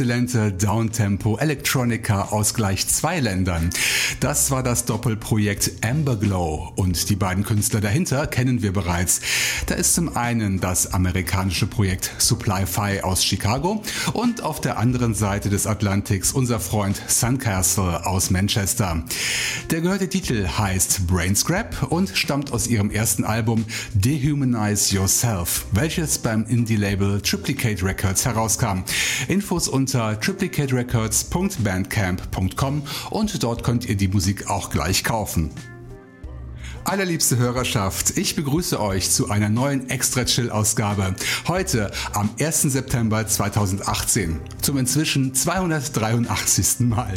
Exzellente Downtempo Electronica aus gleich zwei Ländern. Das war das Doppelprojekt Amberglow und die beiden Künstler dahinter kennen wir bereits. Da ist zum einen das amerikanische Projekt Supply-Fi aus Chicago und auf der anderen Seite des Atlantiks unser Freund Suncastle aus Manchester. Der gehörte Titel heißt Brain Scrap und stammt aus ihrem ersten Album Dehumanize Yourself, welches beim Indie-Label Triplicate Records herauskam. Infos unter triplicaterecords.bandcamp.com und dort könnt ihr die Musik auch gleich kaufen. Allerliebste Hörerschaft, ich begrüße euch zu einer neuen Extra Chill Ausgabe. Heute am 1. September 2018 zum inzwischen 283. Mal.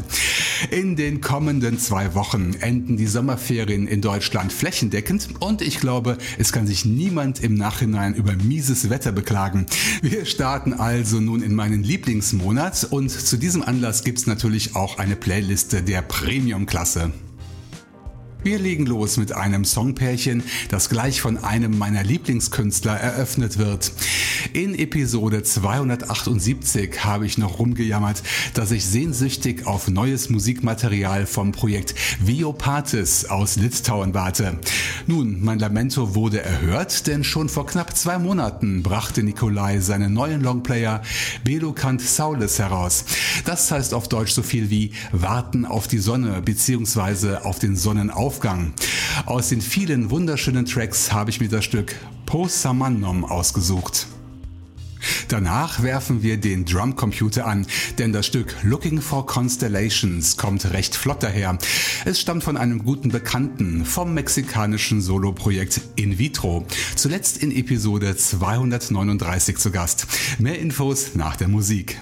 In den kommenden zwei Wochen enden die Sommerferien in Deutschland flächendeckend und ich glaube, es kann sich niemand im Nachhinein über mieses Wetter beklagen. Wir starten also nun in meinen Lieblingsmonat und zu diesem Anlass gibt es natürlich auch eine Playliste der Premium-Klasse. Wir legen los mit einem Songpärchen, das gleich von einem meiner Lieblingskünstler eröffnet wird. In Episode 278 habe ich noch rumgejammert, dass ich sehnsüchtig auf neues Musikmaterial vom Projekt Viopatis aus Litauen warte. Nun, mein Lamento wurde erhört, denn schon vor knapp zwei Monaten brachte Nikolai seinen neuen Longplayer Belokant Saulis heraus. Das heißt auf Deutsch so viel wie Warten auf die Sonne bzw. auf den Sonnenaufgang Aufgang. Aus den vielen wunderschönen Tracks habe ich mir das Stück Po Samannum ausgesucht. Danach werfen wir den Drumcomputer an, denn das Stück Looking for Constellations kommt recht flott daher. Es stammt von einem guten Bekannten vom mexikanischen Soloprojekt In Vitro, zuletzt in Episode 239 zu Gast. Mehr Infos nach der Musik.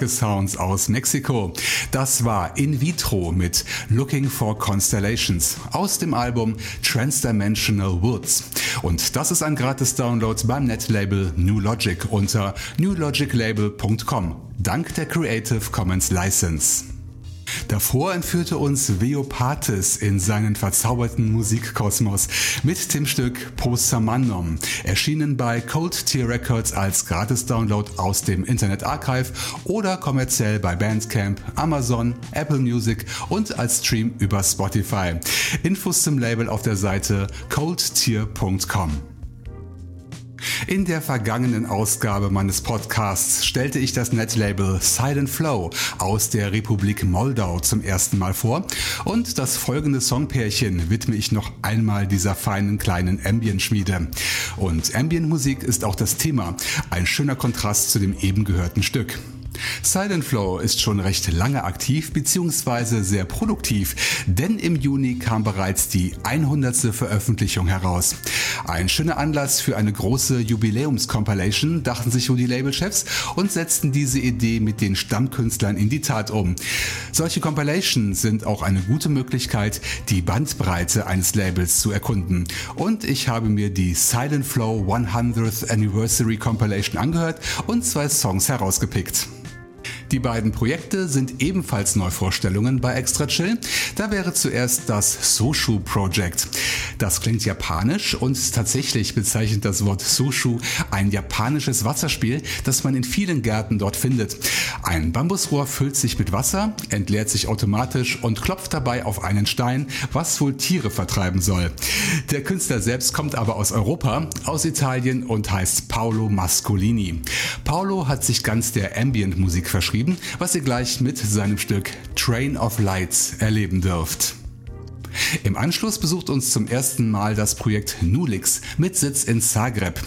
Starke Sounds aus Mexiko. Das war In Vitro mit Looking for Constellations aus dem Album Transdimensional Woods. Und das ist ein gratis Download beim Netlabel New Logic unter newlogiclabel.com dank der Creative Commons License. Davor entführte uns Veopatis in seinen verzauberten Musikkosmos mit dem Stück Posamannum, erschienen bei Cold Tier Records als Gratis-Download aus dem Internet Archive oder kommerziell bei Bandcamp, Amazon, Apple Music und als Stream über Spotify. Infos zum Label auf der Seite coldtier.com. In der vergangenen Ausgabe meines Podcasts stellte ich das Netlabel Silent Flow aus der Republik Moldau zum ersten Mal vor und das folgende Songpärchen widme ich noch einmal dieser feinen kleinen Ambient-Schmiede. Und Ambient-Musik ist auch das Thema, ein schöner Kontrast zu dem eben gehörten Stück. Silent Flow ist schon recht lange aktiv bzw. sehr produktiv, denn im Juni kam bereits die 100. Veröffentlichung heraus. Ein schöner Anlass für eine große Jubiläums-Compilation, dachten sich die Labelchefs und setzten diese Idee mit den Stammkünstlern in die Tat um. Solche Compilations sind auch eine gute Möglichkeit, die Bandbreite eines Labels zu erkunden. Und ich habe mir die Silent Flow 100th Anniversary Compilation angehört und zwei Songs herausgepickt. Die beiden Projekte sind ebenfalls Neuvorstellungen bei Extra Chill. Da wäre zuerst das Soshu Project. Das klingt japanisch und tatsächlich bezeichnet das Wort Soshu ein japanisches Wasserspiel, das man in vielen Gärten dort findet. Ein Bambusrohr füllt sich mit Wasser, entleert sich automatisch und klopft dabei auf einen Stein, was wohl Tiere vertreiben soll. Der Künstler selbst kommt aber aus Europa, aus Italien und heißt Paolo Mascolini. Paolo hat sich ganz der Ambient-Musik verschrieben geschrieben, was ihr gleich mit seinem Stück Train of Lights erleben dürft. Im Anschluss besucht uns zum ersten Mal das Projekt Nulix mit Sitz in Zagreb.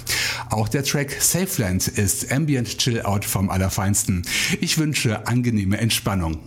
Auch der Track Safeland ist Ambient Chill Out vom Allerfeinsten. Ich wünsche angenehme Entspannung.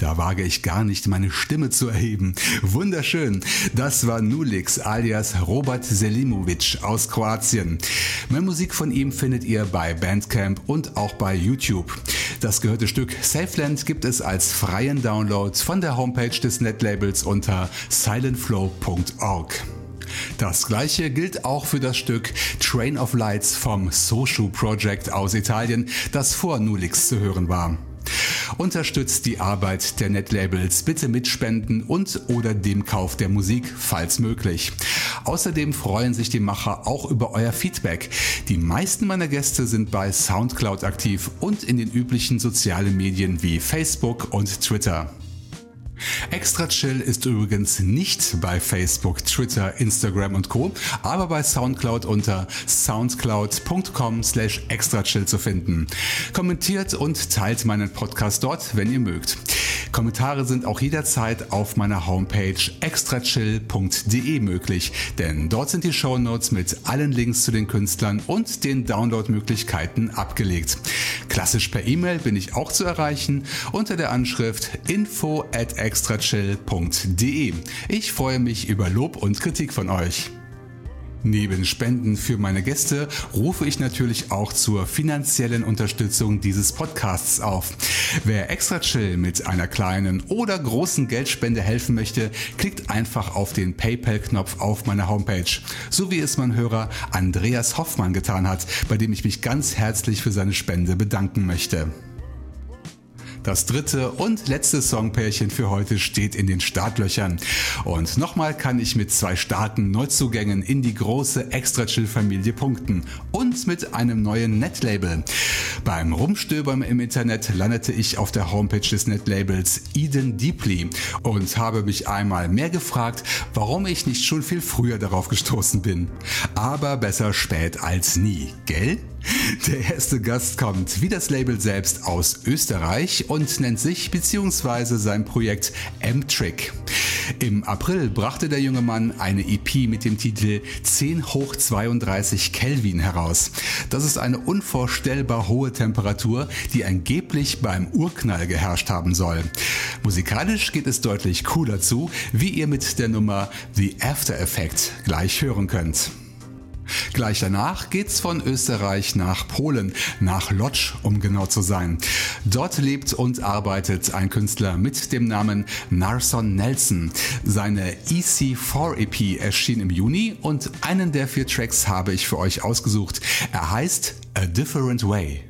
Da wage ich gar nicht, meine Stimme zu erheben. Wunderschön. Das war Nulix alias Robert Selimovic aus Kroatien. Mehr Musik von ihm findet ihr bei Bandcamp und auch bei YouTube. Das gehörte Stück Safeland gibt es als freien Download von der Homepage des Netlabels unter silentflow.org. Das gleiche gilt auch für das Stück Train of Lights vom Soshu Project aus Italien, das vor Nulix zu hören war. Unterstützt die Arbeit der Netlabels bitte mit Spenden und oder dem Kauf der Musik, falls möglich. Außerdem freuen sich die Macher auch über euer Feedback. Die meisten meiner Gäste sind bei Soundcloud aktiv und in den üblichen sozialen Medien wie Facebook und Twitter. Extra Chill ist übrigens nicht bei Facebook, Twitter, Instagram und Co., aber bei Soundcloud unter soundcloud.com slash extrachill zu finden. Kommentiert und teilt meinen Podcast dort, wenn ihr mögt. Kommentare sind auch jederzeit auf meiner Homepage extrachill.de möglich, denn dort sind die Shownotes mit allen Links zu den Künstlern und den Downloadmöglichkeiten abgelegt. Klassisch per E-Mail bin ich auch zu erreichen unter der Anschrift info at extrachill.de. Ich freue mich über Lob und Kritik von euch. Neben Spenden für meine Gäste rufe ich natürlich auch zur finanziellen Unterstützung dieses Podcasts auf. Wer extra chill mit einer kleinen oder großen Geldspende helfen möchte, klickt einfach auf den PayPal-Knopf auf meiner Homepage. So wie es mein Hörer Andreas Hoffmann getan hat, bei dem ich mich ganz herzlich für seine Spende bedanken möchte. Das dritte und letzte Songpärchen für heute steht in den Startlöchern. Und nochmal kann ich mit zwei starken Neuzugängen in die große Extra Chill Familie punkten. Und mit einem neuen Netlabel. Beim Rumstöbern im Internet landete ich auf der Homepage des Netlabels Eden Deeply und habe mich einmal mehr gefragt, warum ich nicht schon viel früher darauf gestoßen bin. Aber besser spät als nie, gell? Der erste Gast kommt, wie das Label selbst, aus Österreich und nennt sich bzw. sein Projekt M-Trick. Im April brachte der junge Mann eine EP mit dem Titel 10 hoch 32 Kelvin heraus. Das ist eine unvorstellbar hohe Temperatur, die angeblich beim Urknall geherrscht haben soll. Musikalisch geht es deutlich cooler zu, wie ihr mit der Nummer The After Effect gleich hören könnt. Gleich danach geht's von Österreich nach Polen, nach Lodz, um genau zu sein. Dort lebt und arbeitet ein Künstler mit dem Namen Narson Nelson. Seine EC4 EP erschien im Juni und einen der vier Tracks habe ich für euch ausgesucht. Er heißt A Different Way.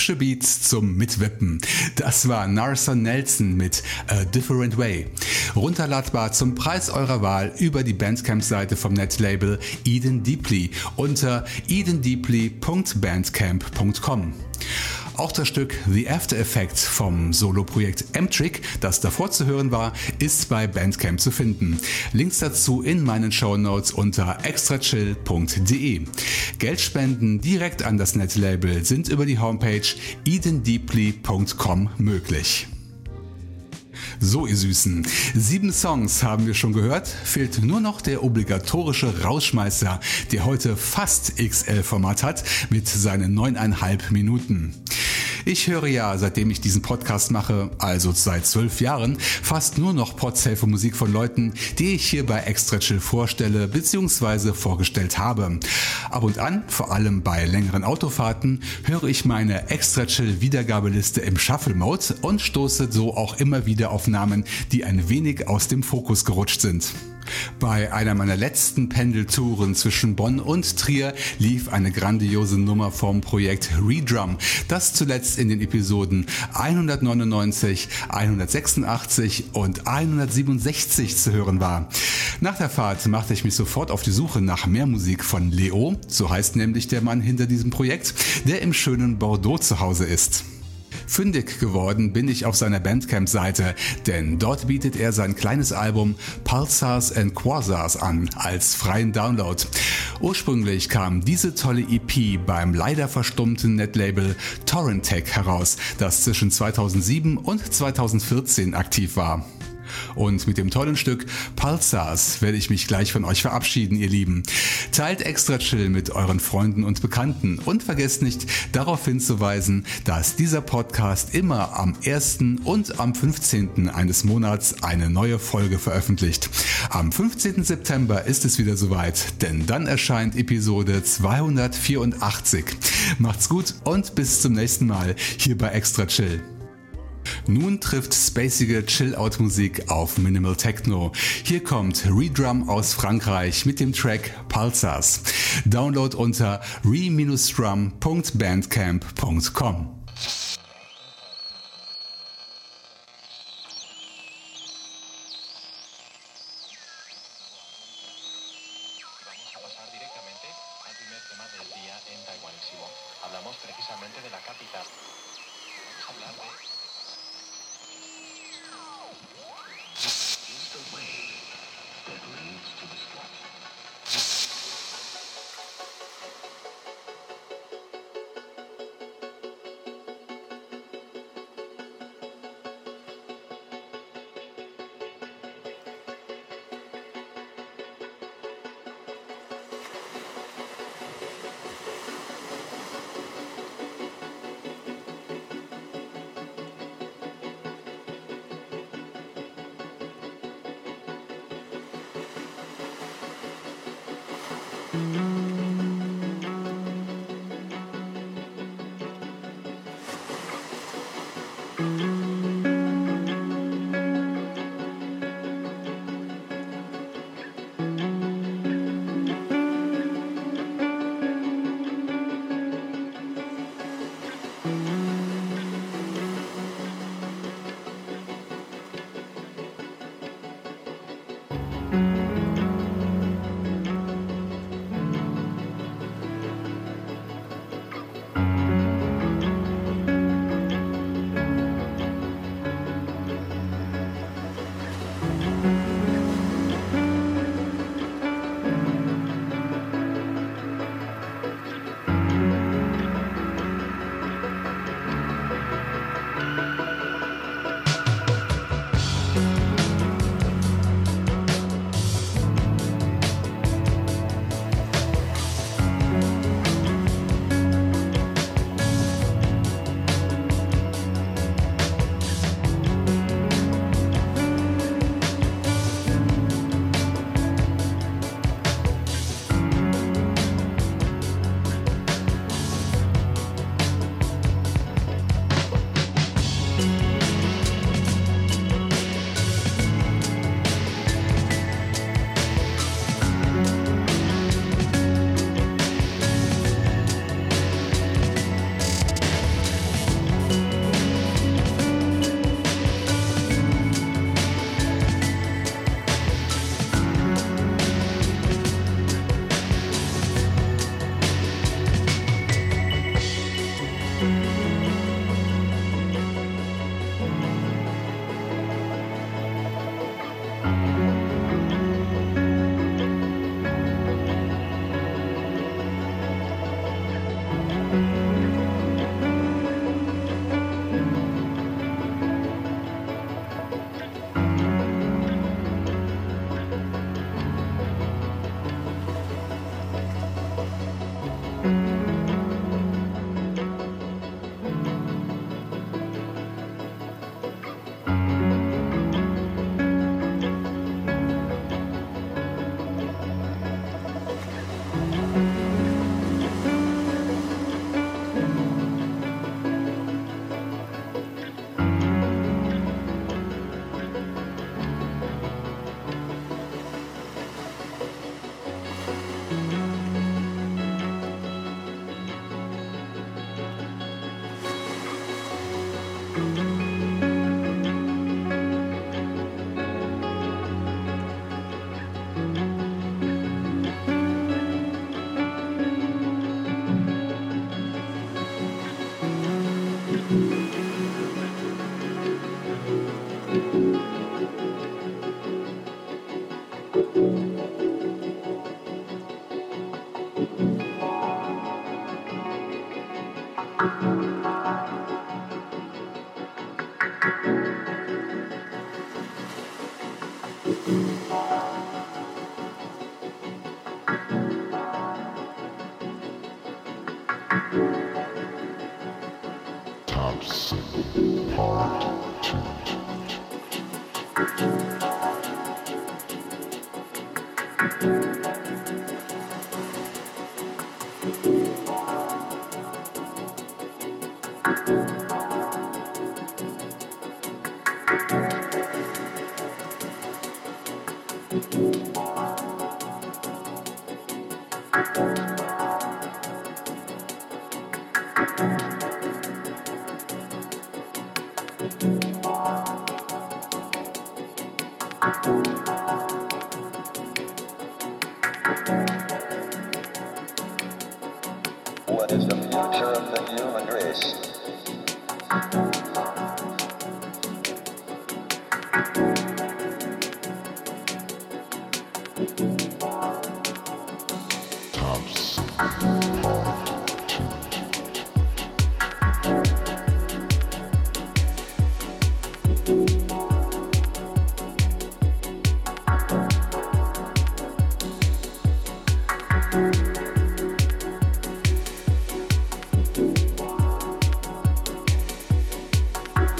Hübsche Beats zum Mitwippen. Das war Narson Nelson mit A Different Way. Runterladbar zum Preis eurer Wahl über die Bandcamp-Seite vom Netlabel Eden Deeply unter edendeeply.bandcamp.com. Auch das Stück The After Effects vom Soloprojekt M-Trick, das davor zu hören war, ist bei Bandcamp zu finden. Links dazu in meinen Show Notes unter extrachill.de. Geldspenden direkt an das Netlabel sind über die Homepage edendeeply.com möglich. So, ihr Süßen. Sieben Songs haben wir schon gehört. Fehlt nur noch der obligatorische Rausschmeißer, der heute fast XL-Format hat mit seinen neuneinhalb Minuten. Ich höre ja, seitdem ich diesen Podcast mache, also seit zwölf Jahren, fast nur noch Podsafe Musik von Leuten, die ich hier bei Extra Chill vorstelle bzw. vorgestellt habe. Ab und an, vor allem bei längeren Autofahrten, höre ich meine Extra Chill Wiedergabeliste im Shuffle Mode und stoße so auch immer wieder auf Namen, die ein wenig aus dem Fokus gerutscht sind. Bei einer meiner letzten Pendeltouren zwischen Bonn und Trier lief eine grandiose Nummer vom Projekt Redrum, das zuletzt in den Episoden 199, 186 und 167 zu hören war. Nach der Fahrt machte ich mich sofort auf die Suche nach mehr Musik von Leo, so heißt nämlich der Mann hinter diesem Projekt, der im schönen Bordeaux zu Hause ist. Fündig geworden bin ich auf seiner Bandcamp-Seite, denn dort bietet er sein kleines Album Pulsars and Quasars an als freien Download. Ursprünglich kam diese tolle EP beim leider verstummten Netlabel Torrentech heraus, das zwischen 2007 und 2014 aktiv war. Und mit dem tollen Stück Pulsars werde ich mich gleich von euch verabschieden, ihr Lieben. Teilt extra chill mit euren Freunden und Bekannten und vergesst nicht darauf hinzuweisen, dass dieser Podcast immer am 1. und am 15. eines Monats eine neue Folge veröffentlicht. Am 15. September ist es wieder soweit, denn dann erscheint Episode 284. Macht's gut und bis zum nächsten Mal hier bei Extra Chill. Nun trifft spacige Chill-Out-Musik auf Minimal Techno. Hier kommt Redrum aus Frankreich mit dem Track Pulsars. Download unter re-drum.bandcamp.com. Hablar de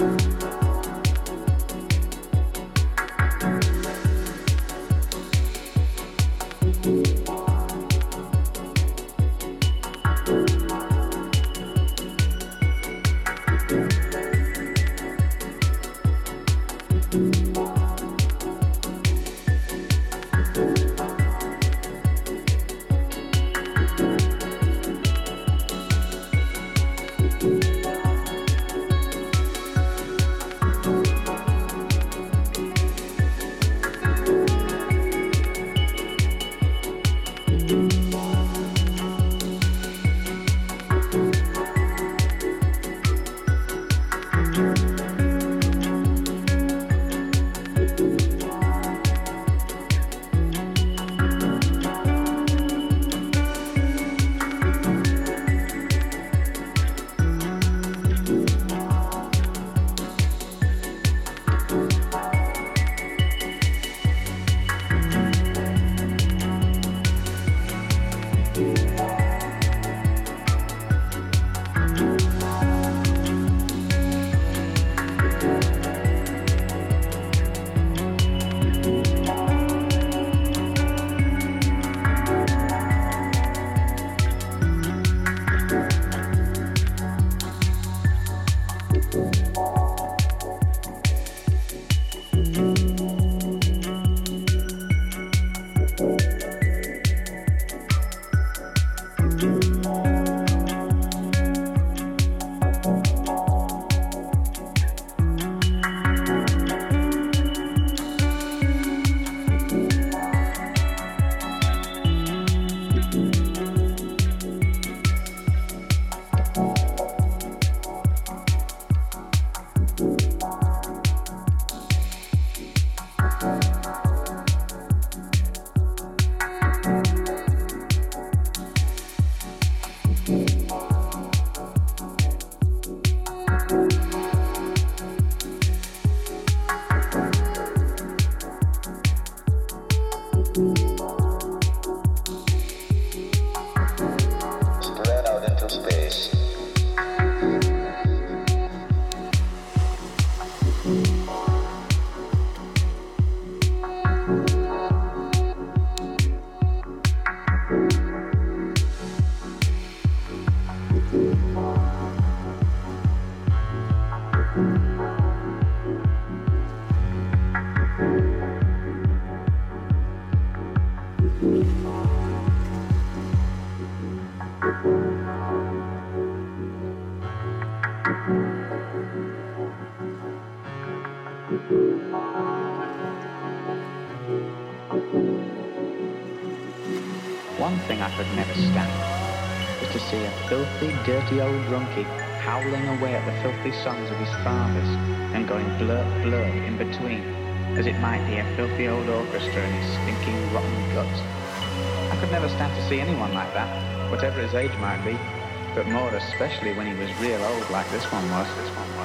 Bye. Dirty old drunkie howling away at the filthy songs of his fathers and going blurt blurt in between, as it might be a filthy old orchestra in his stinking rotten guts. I could never stand to see anyone like that, whatever his age might be. but more especially when he was real old like this one was. This one was,